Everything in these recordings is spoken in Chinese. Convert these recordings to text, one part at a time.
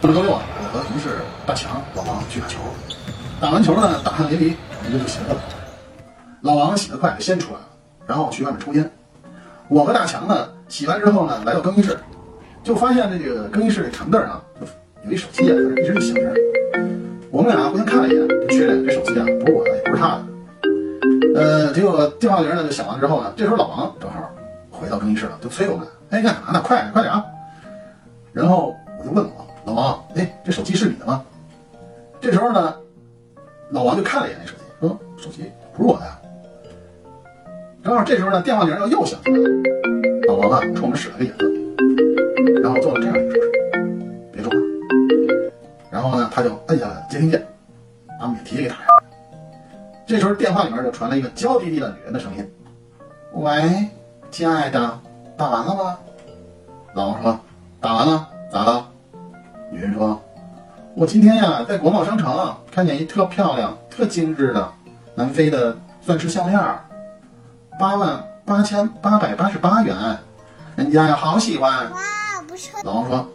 这周六啊，我和同事大强、老王去打球。打完球呢，大汗淋漓，我们就洗了个澡。老王洗得快，先出来了，然后去外面抽烟。我和大强呢，洗完之后呢，来到更衣室，就发现这个更衣室的长凳上有一手机啊，一直就响着。我们俩互相看了一眼，就确认这手机啊不是我的，也不是他的。呃，结果电话铃呢就响完之后呢，这时候老王正好回到更衣室了，就催我们：“哎，干啥呢？快点，快点啊！”然后我就问老王：“老王，哎，这手机是你的吗？”这时候呢，老王就看了一眼那手机，说：“手机不是我的。”正好这时候呢，电话铃又又响起来了。老王啊，冲我们使了个眼色，然后做了这样一个手势：“别说话。”然后呢，他就摁下了接听键，把免提给打开了。这时候电话里面就传来一个娇滴滴的女人的声音：“喂，亲爱的，打完了吗？”老王说：“打完了，咋了？”女人说：“我今天呀，在国贸商城看见一特漂亮、特精致的南非的钻石项链，八万八千八百八十八元，人家呀好喜欢。”哇，不是老王说：“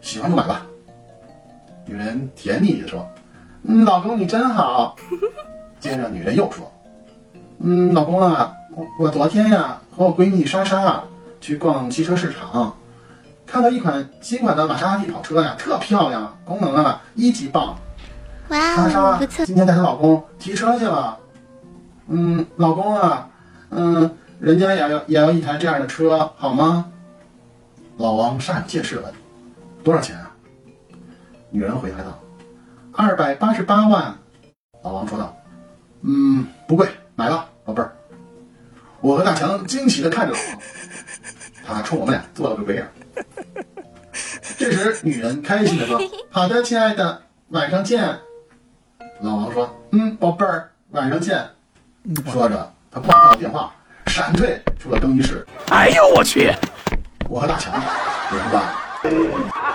喜欢就买吧。”女人甜蜜地说：“嗯，老公你真好。”接着女人又说：“嗯，老公啊，我我昨天呀和我闺蜜莎莎去逛汽车市场，看到一款新款的玛莎拉蒂跑车呀，特漂亮，功能啊一级棒。莎哇哦，莎不错，今天带她老公提车去了。嗯，老公啊，嗯，人家也要也要一台这样的车，好吗？”老王煞有介事地问：“多少钱啊？”女人回答道：“二百八十八万。”老王说道：“嗯，不贵，买吧，宝贝儿。”我和大强惊奇地看着老王，他冲我们俩做了个鬼脸。这时，女人开心地说：“好的，亲爱的，晚上见。”老王说：“嗯，宝贝儿，晚上见。”说着，他挂断了电话，闪退出了更衣室。哎呦我去！我和大强也不干了。